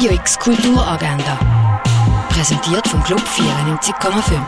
Radio X Kulturagenda. Präsentiert vom Club 94,5.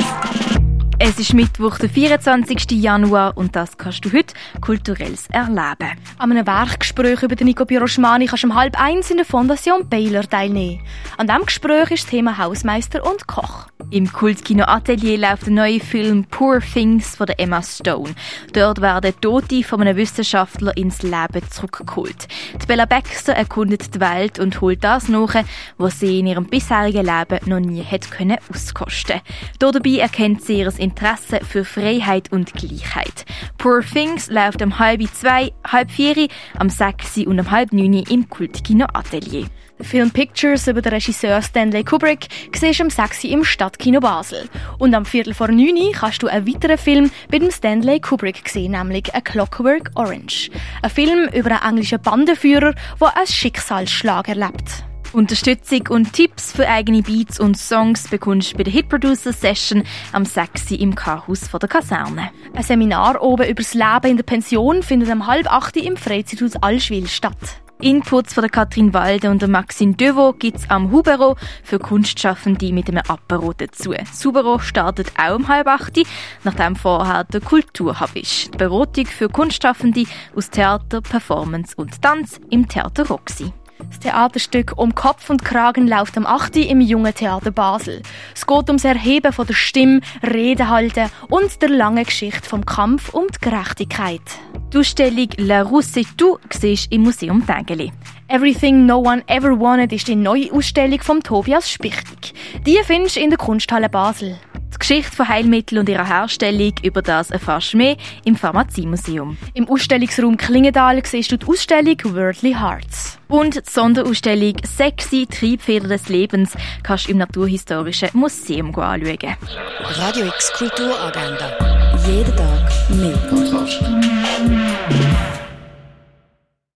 Es ist Mittwoch, der 24. Januar und das kannst du heute kulturelles erleben. An einem Werkgespräch über den Nico Piroschmani kannst du um halb eins in der Fondation Baylor teilnehmen. An diesem Gespräch ist das Thema Hausmeister und Koch. Im Kultkino Atelier läuft der neue Film Poor Things von Emma Stone. Dort werden Tote von einem Wissenschaftler ins Leben zurückgeholt. Die Bella Baxter erkundet die Welt und holt das nach, was sie in ihrem bisherigen Leben noch nie hätte können auskosten. Dabei erkennt sie ihr Interesse für Freiheit und Gleichheit. Poor Things läuft um halb zwei, halb vier, am sechs und um halb neun im Kultkino Atelier. Der Film Pictures über den Regisseur Stanley Kubrick siehst du am 6 im Stadtkino Basel. Und am Viertel vor 9 kannst du einen weiteren Film bei dem Stanley Kubrick sehen, nämlich A Clockwork Orange. Ein Film über einen englischen Bandenführer, der einen Schicksalsschlag erlebt. Unterstützung und Tipps für eigene Beats und Songs bekommst du bei der Hit Producer Session am 6. im K-Haus der Kaserne. Ein Seminar oben über das Leben in der Pension findet am halb 8 im Freizeithaus Allschwil statt. Inputs von der Katrin Walde und der Maxine Devo gibt's am Hubero für Kunstschaffende mit einem Apero dazu. Das Hubero startet auch um halb acht, nachdem vorher der Kulturhub ist. Die Beratung für Kunstschaffende aus Theater, Performance und Tanz im Theater Roxy. Das Theaterstück Um Kopf und Kragen läuft am 8. im Jungen Theater Basel. Es geht ums Erheben von der Stimme, Rede halten und der langen Geschichte vom Kampf um die Gerechtigkeit. Die Ausstellung La Rousse tout siehst im Museum Tägeli. Everything No One Ever Wanted ist die neue Ausstellung von Tobias Spichtig. Die findest du in der Kunsthalle Basel. Die Geschichte von Heilmitteln und ihrer Herstellung, über das erfährst du mehr im Pharmaziemuseum. Im Ausstellungsraum Klingendal siehst du die Ausstellung Worldly Hearts. Und die Sonderausstellung Sexy Triebfeder des Lebens kannst du im Naturhistorischen Museum anschauen. Radio X Kulturagenda. Jeden Tag mehr.